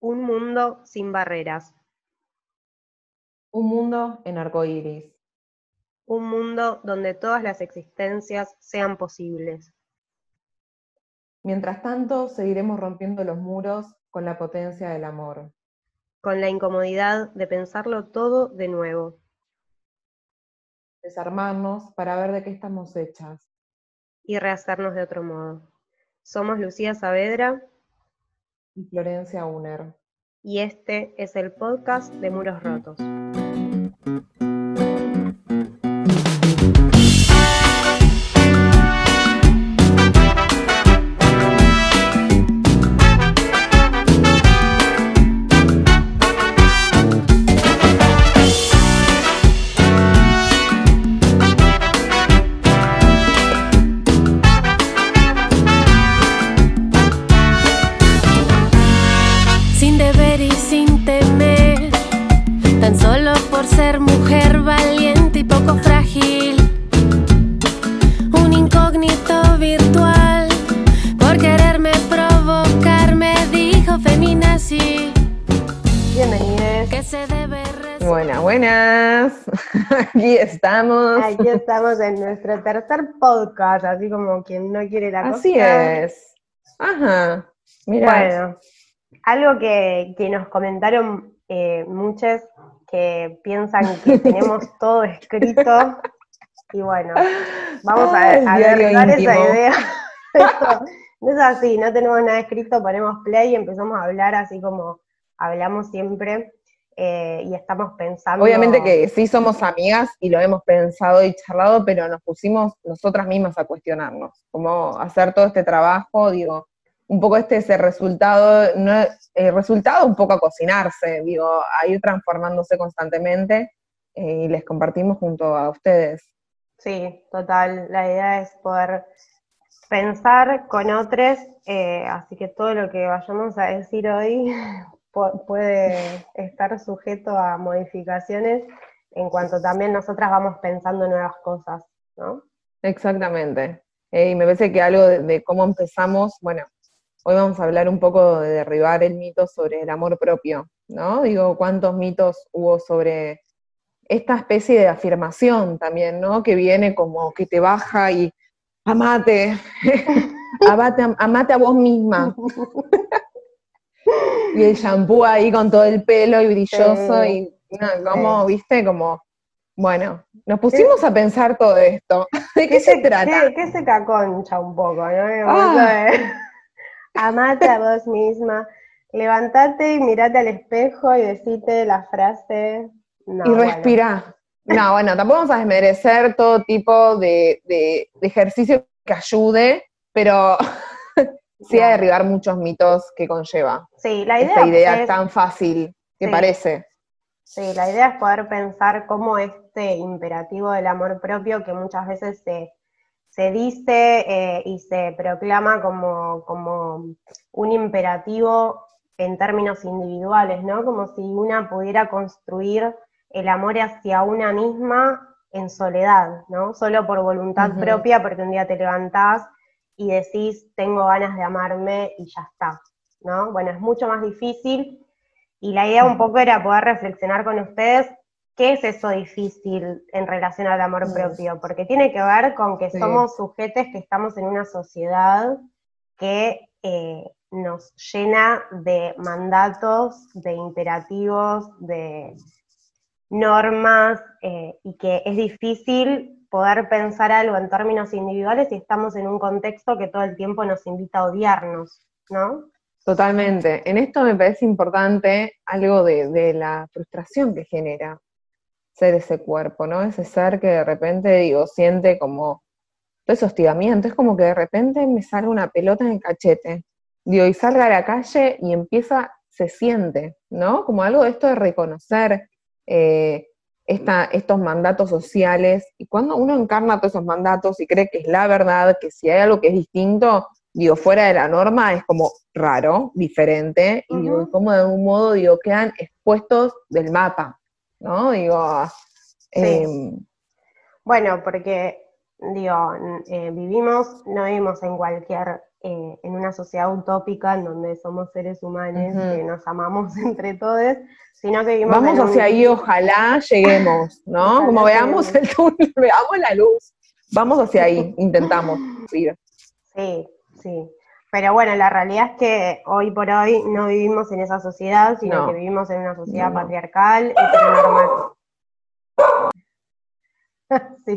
Un mundo sin barreras. Un mundo en arcoíris. Un mundo donde todas las existencias sean posibles. Mientras tanto, seguiremos rompiendo los muros con la potencia del amor. Con la incomodidad de pensarlo todo de nuevo. Desarmarnos para ver de qué estamos hechas. Y rehacernos de otro modo. Somos Lucía Saavedra y Florencia Uner. Y este es el podcast de Muros Rotos. Aquí estamos. Aquí estamos en nuestro tercer podcast, así como quien no quiere la cosa. Así es. Ajá. Mira. Bueno, algo que, nos comentaron eh, muchos que piensan que tenemos todo escrito. Y bueno, vamos a, a esa idea. no es así, no tenemos nada escrito, ponemos play y empezamos a hablar así como hablamos siempre. Eh, y estamos pensando... Obviamente que sí somos amigas y lo hemos pensado y charlado, pero nos pusimos nosotras mismas a cuestionarnos, cómo hacer todo este trabajo, digo, un poco este ese resultado, no, el resultado un poco a cocinarse, digo, a ir transformándose constantemente eh, y les compartimos junto a ustedes. Sí, total, la idea es poder pensar con otros, eh, así que todo lo que vayamos a decir hoy puede estar sujeto a modificaciones en cuanto también nosotras vamos pensando nuevas cosas, ¿no? Exactamente. y me parece que algo de, cómo empezamos, bueno, hoy vamos a hablar un poco de derribar el mito sobre el amor propio, ¿no? Digo, cuántos mitos hubo sobre esta especie de afirmación también, ¿no? Que viene como que te baja y amate, amate, amate a vos misma. y el shampoo ahí con todo el pelo y brilloso y como, viste, como, bueno, nos pusimos a pensar todo esto. ¿De qué, se trata? ¿Qué, se caconcha un poco, no? Ah. Amate a vos misma, levantate y mirate al espejo y decite la frase. y respira. No, bueno, tampoco vamos a desmerecer todo tipo de, de ejercicio que ayude, pero sí a derribar muchos mitos que conlleva. Sí, la idea Esta idea tan fácil que parece. Sí, la idea es poder pensar cómo este imperativo del amor propio que muchas veces se, dice eh, y se proclama como, como un imperativo en términos individuales, ¿no? Como si una pudiera construir el amor hacia una misma en soledad, ¿no? Solo por voluntad propia, porque un día te levantás y decís, tengo ganas de amarme y ya está, ¿no? Bueno, es mucho más difícil y la idea un poco era poder reflexionar con ustedes qué es eso difícil en relación al amor propio, porque tiene que ver con que somos sujetos que estamos en una sociedad que eh, nos llena de mandatos, de imperativos, de normas, eh, y que es difícil poder pensar algo en términos individuales y estamos en un contexto que todo el tiempo nos invita a odiarnos, ¿no? Totalmente. En esto me parece importante algo de, la frustración que genera ser ese cuerpo, ¿no? Ese ser que de repente, digo, siente como todo ese hostigamiento, es como que de repente me sale una pelota en el cachete, digo, y salga a la calle y empieza, se siente, ¿no? Como algo de esto de reconocer eh, estos mandatos sociales, y cuando uno encarna todos esos mandatos y cree que es la verdad, que si hay algo que es distinto, digo, fuera de la norma, es como raro, diferente, y digo, como de algún modo, digo, quedan expuestos del mapa, ¿no? Digo, em, bueno, porque, digo, eh, vivimos, no vivimos en cualquier eh, en una sociedad utópica en donde somos seres humanos, que nos amamos entre todos, sino que vivimos Vamos hacia ahí, ojalá lleguemos, ¿no? Como veamos el túnel, veamos la luz. Vamos hacia ahí, intentamos Sí, sí. Pero bueno, la realidad es que hoy por hoy no vivimos en esa sociedad, sino que vivimos en una sociedad patriarcal, sí,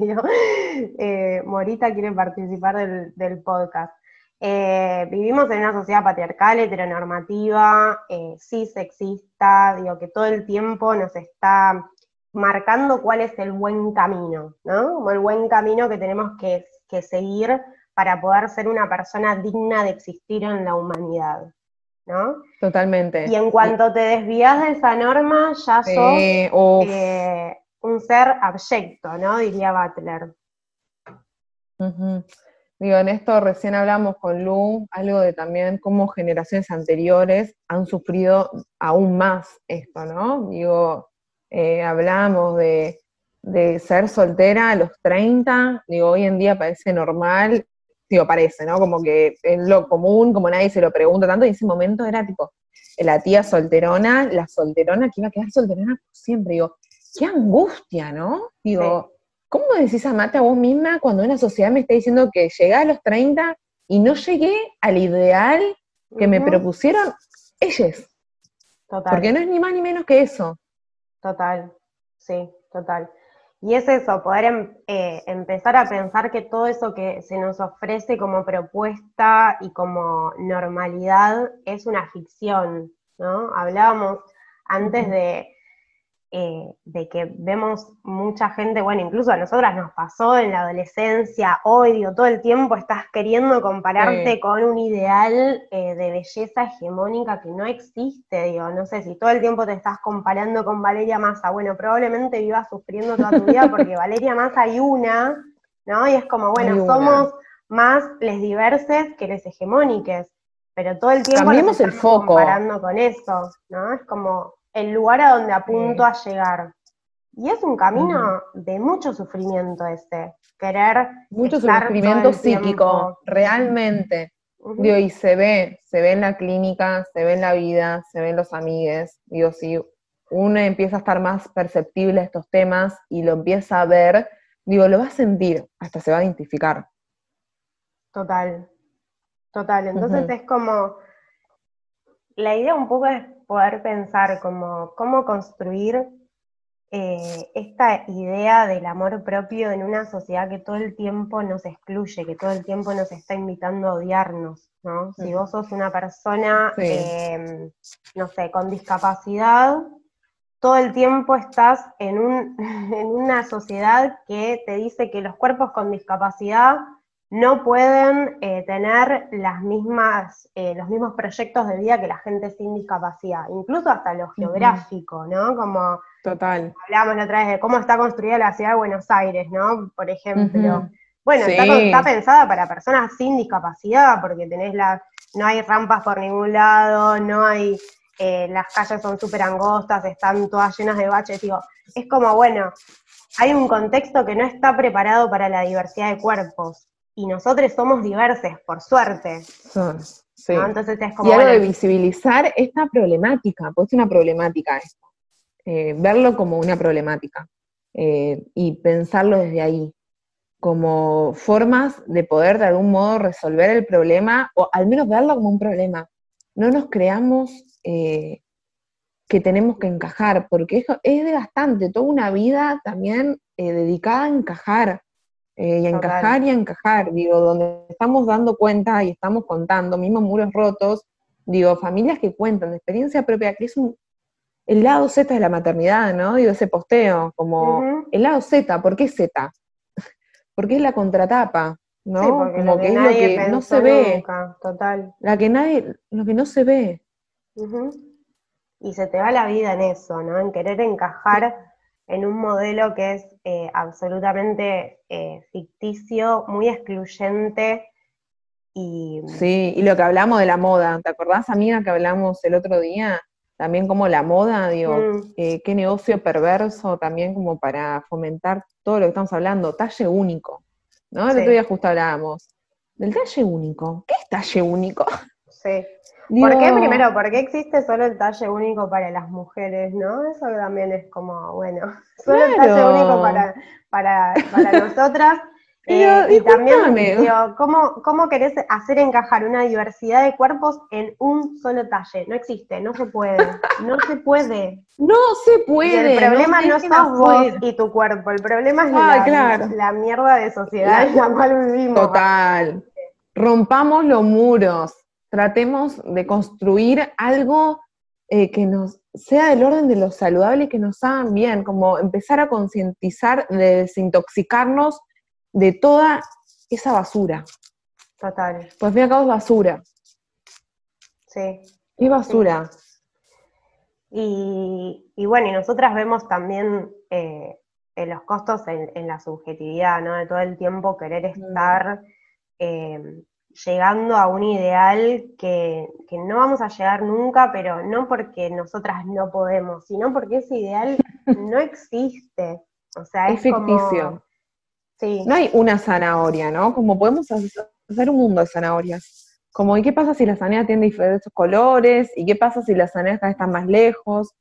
eh, Morita quiere participar del, podcast. Eh, vivimos en una sociedad patriarcal, heteronormativa, eh, cis sexista, digo que todo el tiempo nos está marcando cuál es el buen camino, ¿no? Como el buen camino que tenemos que, seguir para poder ser una persona digna de existir en la humanidad, ¿no? Totalmente. Y en cuanto te desvías de esa norma, ya sos un ser abyecto, ¿no? Diría Butler. Digo, en esto recién hablamos con Lu, algo de también cómo generaciones anteriores han sufrido aún más esto, ¿no? Digo, eh, hablamos de, ser soltera a los 30, digo, hoy en día parece normal, digo, parece, ¿no? Como que es lo común, como nadie se lo pregunta tanto, y ese momento era tipo, la tía solterona, la solterona que iba a quedar solterona siempre, digo, qué angustia, ¿no? Digo, ¿cómo decís amate a vos misma cuando una sociedad me está diciendo que llegué a los 30 y no llegué al ideal que me propusieron ellos? Total. Porque no es ni más ni menos que eso. Total, sí, total. Y es eso, poder em, eh, empezar a pensar que todo eso que se nos ofrece como propuesta y como normalidad es una ficción, ¿no? Hablábamos antes de eh, de que vemos mucha gente, bueno, incluso a nosotras nos pasó en la adolescencia, hoy, digo, todo el tiempo estás queriendo compararte con un ideal eh, de belleza hegemónica que no existe, digo, no sé, si todo el tiempo te estás comparando con Valeria Massa, bueno, probablemente vivas sufriendo toda tu vida porque Valeria Massa hay una, ¿no? Y es como, bueno, somos más les diverses que les hegemónicas, pero todo el tiempo nos estamos comparando con eso, ¿no? Es como, el lugar a donde apunto a llegar. Y es un camino de mucho sufrimiento este, querer. Mucho sufrimiento psíquico, realmente. Digo, y se ve, se ve en la clínica, se ve en la vida, se ve en los amigues. Digo, si uno empieza a estar más perceptible a estos temas y lo empieza a ver, digo, lo va a sentir, hasta se va a identificar. Total, total. Entonces es como, la idea un poco es poder pensar como cómo construir eh, esta idea del amor propio en una sociedad que todo el tiempo nos excluye, que todo el tiempo nos está invitando a odiarnos, ¿no? Si vos sos una persona, em, no sé, con discapacidad, todo el tiempo estás en, un, en una sociedad que te dice que los cuerpos con discapacidad no pueden eh, tener las mismas, eh, los mismos proyectos de vida que la gente sin discapacidad, incluso hasta lo geográfico, ¿no? Como Total. hablábamos la otra vez de cómo está construida la ciudad de Buenos Aires, ¿no? Por ejemplo. Bueno, está, pensada para personas sin discapacidad, porque tenés la, no hay rampas por ningún lado, no hay, eh, las calles son súper angostas, están todas llenas de baches, digo, es como, bueno, hay un contexto que no está preparado para la diversidad de cuerpos y nosotros somos diversos, por suerte. sí. Entonces es como, y algo de visibilizar esta problemática, pues es una problemática esto. Eh, verlo como una problemática eh, y pensarlo desde ahí, como formas de poder de algún modo resolver el problema o al menos verlo como un problema. No nos creamos eh, que tenemos que encajar, porque es, es desgastante, toda una vida también dedicada a encajar, eh, y a encajar y a encajar, digo, donde estamos dando cuenta y estamos contando, mismos muros rotos, digo, familias que cuentan de experiencia propia, que es un, el lado Z de la maternidad, ¿no? Digo, ese posteo, como el lado Z, ¿por qué Z? Porque es la contratapa, ¿no? como que, es lo que no se ve. total. La que nadie, lo que no se ve. Y se te va la vida en eso, ¿no? En querer encajar en un modelo que es eh, absolutamente eh, ficticio, muy excluyente y... Sí, y lo que hablamos de la moda, ¿te acordás, amiga, que hablamos el otro día? También como la moda, digo, mm. eh, qué negocio perverso también como para fomentar todo lo que estamos hablando, talle único, ¿no? El otro día justo hablábamos del talle único. ¿Qué es talle único. Sí. ¿Por qué primero? ¿Por qué existe solo el talle único para las mujeres, no? Eso también es como, bueno, solo el talle único para, para, para nosotras. Eh, y también, digo, ¿cómo, ¿cómo querés hacer encajar una diversidad de cuerpos en un solo talle? No existe, no se puede, no se puede. No se puede. el problema no, sos vos y tu cuerpo, el problema es la, la, mierda de sociedad en la cual vivimos. Total. Rompamos los muros, tratemos de construir algo eh, que nos sea del orden de lo saludable y que nos hagan bien, como empezar a concientizar de desintoxicarnos de toda esa basura. Total. Pues al cabo es basura. Sí. Es basura. Y, bueno, y nosotras vemos también eh, los costos en, la subjetividad, ¿no? De todo el tiempo querer mm. estar eh, llegando a un ideal que, no vamos a llegar nunca, pero no porque nosotras no podemos, sino porque ese ideal no existe. O sea, es, ficticio. No hay una zanahoria, ¿no? Como podemos hacer un mundo de zanahorias. Como, ¿y qué pasa si la zanahoria tiene diferentes colores? ¿Y qué pasa si las zanahorias están más lejos?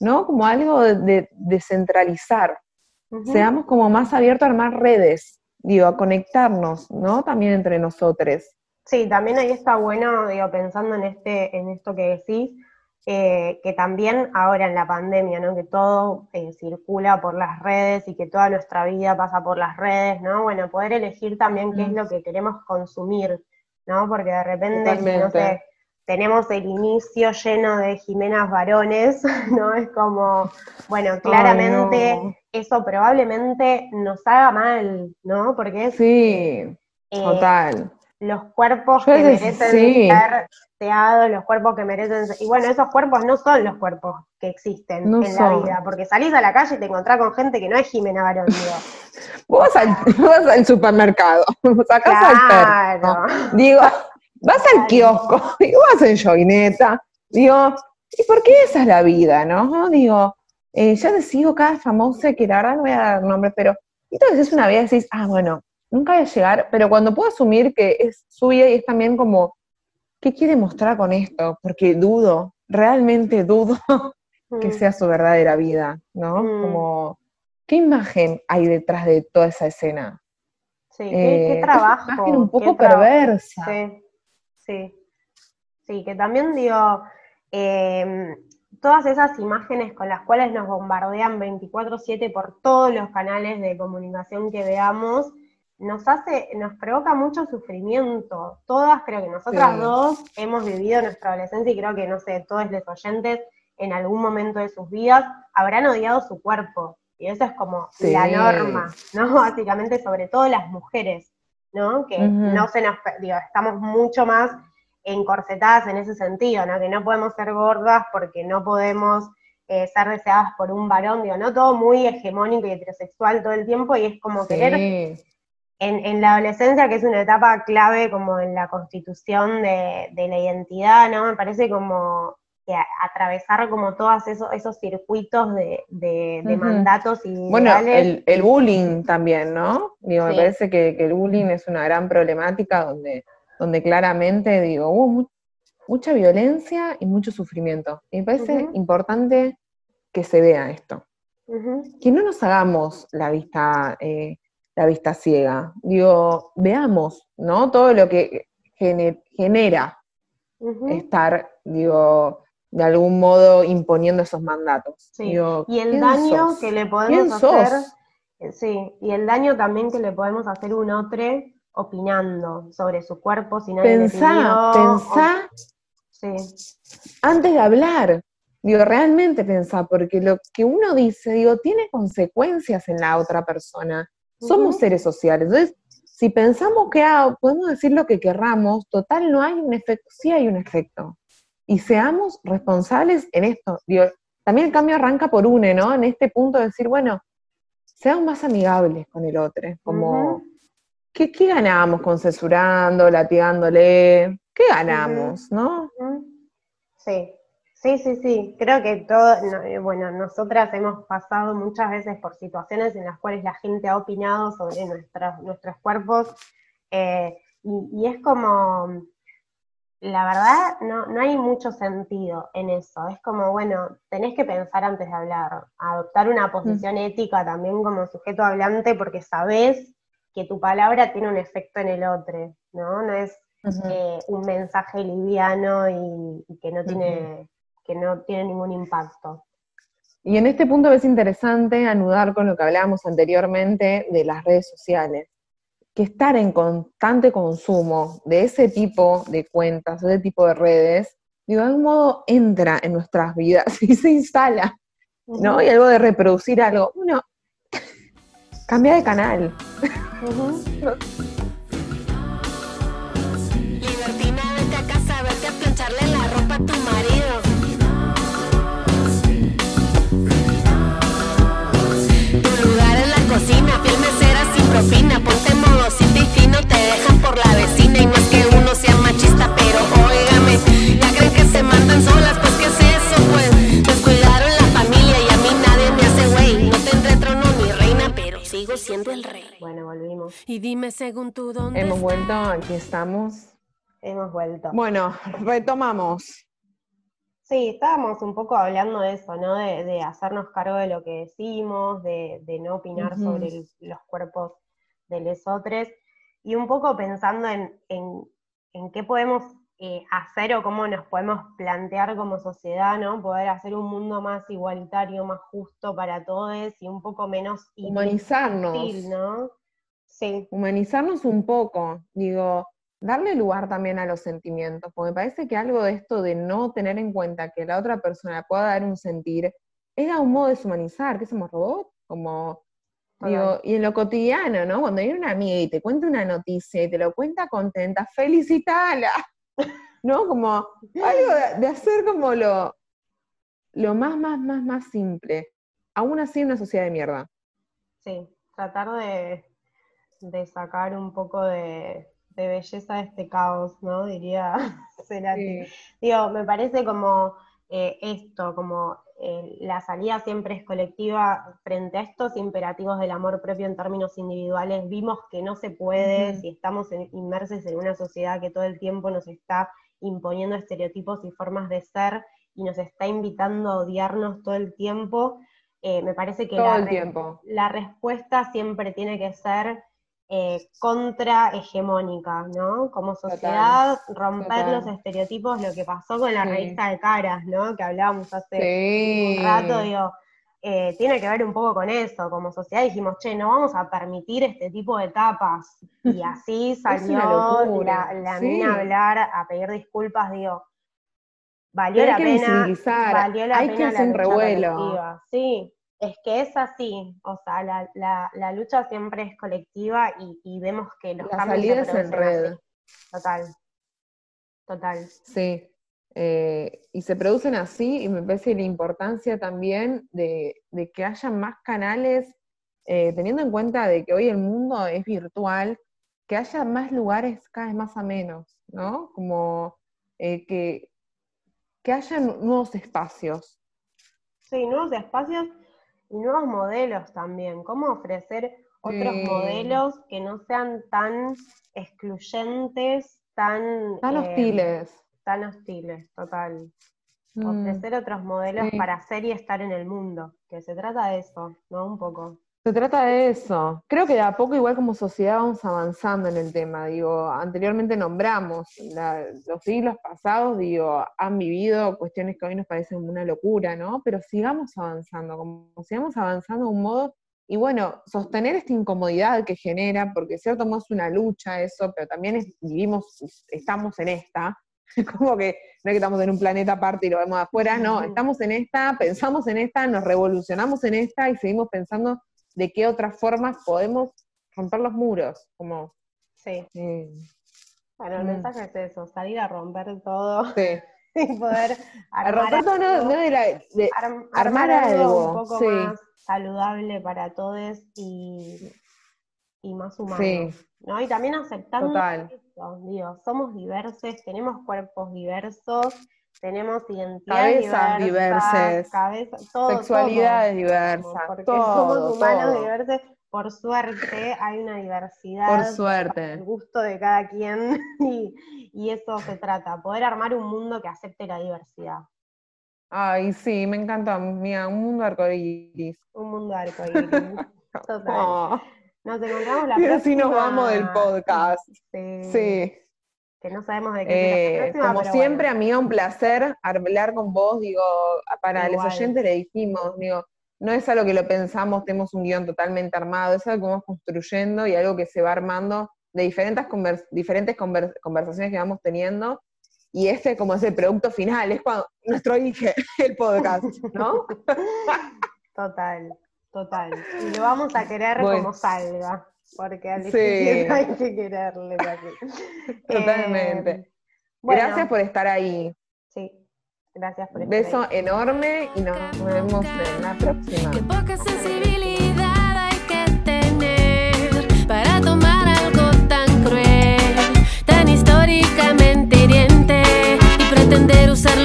¿No? Como algo de, descentralizar. Seamos como más abiertos a armar redes, digo, a conectarnos, ¿no? También entre nosotros. Sí, también ahí está bueno, digo, pensando en este, en esto que decís, eh, que también ahora en la pandemia, ¿no? Que todo eh, circula por las redes y que toda nuestra vida pasa por las redes, ¿no? Bueno, poder elegir también qué es lo que queremos consumir, ¿no? Porque de repente, no sé, tenemos el inicio lleno de Jimenas varones, ¿no? Es como, bueno, claramente eso probablemente nos haga mal, ¿no? Porque es... Sí, eh, total los cuerpos que merecen ser teados, los cuerpos que merecen ser... Y bueno, esos cuerpos no son los cuerpos que existen en la vida, porque salís a la calle y te encontrás con gente que no es Jimena Barón, digo. Vos vas al, supermercado, sacás al perro, digo, vas al kiosco, digo, vas en joineta, digo, ¿y por qué esa es la vida, no? Digo, eh, ya te sigo cada famosa que la verdad no voy a dar nombres, pero entonces es una vida y decís, ah, bueno, nunca voy a llegar, pero cuando puedo asumir que es su vida y es también como, ¿qué quiere mostrar con esto? Porque dudo, realmente dudo que mm. sea su verdadera vida, ¿no? Mm. Como, ¿qué imagen hay detrás de toda esa escena? Sí, qué, eh, trabajo. una imagen un poco perversa. Sí, sí. Sí, que también digo, em, todas esas imágenes con las cuales nos bombardean 24/7 por todos los canales de comunicación que veamos, nos hace, nos provoca mucho sufrimiento. Todas, creo que nosotras dos hemos vivido nuestra adolescencia y creo que, no sé, todos los oyentes en algún momento de sus vidas habrán odiado su cuerpo. Y eso es como la norma, ¿no? Básicamente, sobre todo las mujeres, ¿no? Que no se nos, digo, estamos mucho más encorsetadas en ese sentido, ¿no? Que no podemos ser gordas porque no podemos eh, ser deseadas por un varón, digo, ¿no? Todo muy hegemónico y heterosexual todo el tiempo y es como querer en, la adolescencia, que es una etapa clave como en la constitución de, la identidad, ¿no? Me parece como que atravesar como todos esos, esos circuitos de, mandatos y Bueno, el, bullying también, ¿no? Digo, me parece que, el bullying es una gran problemática donde, donde claramente, digo, hubo mucha violencia y mucho sufrimiento. Y me parece importante que se vea esto. Que no nos hagamos la vista eh, la vista ciega. Digo, veamos, ¿no? Todo lo que genera estar, digo, de algún modo imponiendo esos mandatos. y el daño que le podemos hacer, eh, sí, y el daño también que le podemos hacer un otro opinando sobre su cuerpo si nadie pensá, pensá sí. antes de hablar. Digo, realmente pensá, porque lo que uno dice, digo, tiene consecuencias en la otra persona. Somos seres sociales. Entonces, si pensamos que ah, podemos decir lo que querramos, total no hay un efecto, sí hay un efecto. Y seamos responsables en esto. Digo, también el cambio arranca por une, ¿no? En este punto de decir, bueno, seamos más amigables con el otro. Como, ¿qué, ¿qué, ganamos con censurando, latigándole? ¿Qué ganamos, no? Sí, Sí, sí, sí, creo que todo, eh, bueno, nosotras hemos pasado muchas veces por situaciones en las cuales la gente ha opinado sobre nuestros cuerpos eh, y, es como, la verdad no, no hay mucho sentido en eso. Es como, bueno, tenés que pensar antes de hablar, adoptar una posición ética también como sujeto hablante porque sabés que tu palabra tiene un efecto en el otro, ¿no? No es eh, un mensaje liviano y, que, no tiene, que no tiene ningún impacto. Y en este punto es interesante anudar con lo que hablábamos anteriormente de las redes sociales que estar en constante consumo de ese tipo de cuentas, de ese tipo de redes, de algún modo entra en nuestras vidas y se instala, ¿no? Y algo de reproducir algo. Bueno, cambia de canal. Libertina, vete a casa, vete a plancharle la ropa a tu marido. Tu lugar en la cocina, fiel según tú dónde Hemos vuelto, aquí estamos. Hemos vuelto. Bueno, retomamos. Sí, estábamos un poco hablando de eso, ¿no? De, hacernos cargo de lo que decimos, de, no opinar sobre los cuerpos de lesotres y un poco pensando en, en, qué podemos eh, hacer o cómo nos podemos plantear como sociedad, ¿no? Poder hacer un mundo más igualitario, más justo para todos y un poco menos humanizarnos, ¿no? Sí. Humanizarnos un poco, digo, darle lugar también a los sentimientos, porque me parece que algo de esto de no tener en cuenta que la otra persona pueda dar un sentir, es un modo de deshumanizar, que somos robots, como Digo, y en lo cotidiano, ¿no? Cuando viene una amiga y te cuenta una noticia y te lo cuenta contenta, felicitala, ¿no? Como algo de, hacer como lo, lo más, más, más, más simple. Aún así en una sociedad de mierda. Sí, tratar de, de sacar un poco de, belleza de este caos, ¿no? Diría Cerati. Digo, me parece como eh, esto, como eh, la salida siempre es colectiva frente a estos imperativos del amor propio en términos individuales. Vimos que no se puede si estamos inmersos en una sociedad que todo el tiempo nos está imponiendo estereotipos y formas de ser y nos está invitando a odiarnos todo el tiempo. Eh, me parece que la, la respuesta siempre tiene que ser eh, contrahegemónica, ¿no? Como sociedad, romper los estereotipos, lo que pasó con la revista de caras, ¿no? Que hablábamos hace un rato, digo, eh, tiene que ver un poco con eso. Como sociedad dijimos, che, no vamos a permitir este tipo de tapas. Y así salió la, la a hablar, a pedir disculpas, digo, valió la pena. Valió la hay pena que hacer un revuelo. Sí, es que es así, o sea, la, lucha siempre es colectiva y, vemos que los la cambios se en red. Total, total. Sí, eh, y se producen así y me parece la importancia también de, que haya más canales, eh, teniendo en cuenta de que hoy el mundo es virtual, que haya más lugares cada vez más a menos, ¿no? Como eh, que, que haya nuevos espacios. Sí, nuevos espacios y nuevos modelos también, cómo ofrecer otros modelos que no sean tan excluyentes, tan... Tan eh, hostiles. Tan hostiles, total. Mm. Ofrecer otros modelos para ser y estar en el mundo, que se trata de eso, ¿no? Un poco. Se trata de eso. Creo que de a poco, igual como sociedad, vamos avanzando en el tema. Digo, anteriormente nombramos, los siglos pasados, digo, han vivido cuestiones que hoy nos parecen una locura, ¿no? Pero sigamos avanzando, como sigamos avanzando de un modo, y bueno, sostener esta incomodidad que genera, porque cierto modo es una lucha eso, pero también vivimos, estamos en esta, como que no es que estamos en un planeta aparte y lo vemos afuera, no, estamos en esta, pensamos en esta, nos revolucionamos en esta y seguimos pensando de qué otras formas podemos romper los muros, como... Sí. Eh, bueno, el mm. mensaje es eso, salir a romper todo. Sí. y poder armar, romper todo, no, de la, de armar, algo, un poco más saludable para todos y, y más humano. Sí. ¿no? Y también aceptando Total. digo, somos diversos, tenemos cuerpos diversos, tenemos identidades diversas, todo, sexualidades diversas, porque somos humanos diversos, por suerte hay una diversidad. Por suerte. El gusto de cada quien y, y eso se trata, poder armar un mundo que acepte la diversidad. Ay, sí, me encanta, mía, un mundo arcoíris. Un mundo arcoíris. Total. Oh, Nos encontramos la y próxima. así nos vamos del podcast. Sí. Sí. Que no sabemos de qué Eh, próxima, como siempre, bueno. amiga, un placer hablar con vos. Digo, para Igual. los oyentes le dijimos, digo, no es algo que lo pensamos, tenemos un guion totalmente armado, es algo que vamos construyendo y algo que se va armando de diferentes, convers- diferentes conver- conversaciones que vamos teniendo. Y este como es el producto final, es cuando nuestro dije el podcast, ¿no? Total, total. Y lo vamos a querer Bueno. como salga, porque al Sí. hay que quererle. Totalmente. Eh, bueno, Gracias por estar ahí. Sí, gracias por estar Beso ahí. enorme y nos vemos en la próxima. Qué poca sensibilidad hay que tener para tomar algo tan cruel, tan históricamente hiriente y pretender usarlo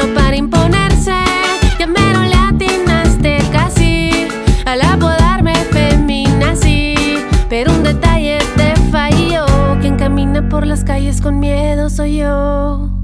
calles con miedo soy yo.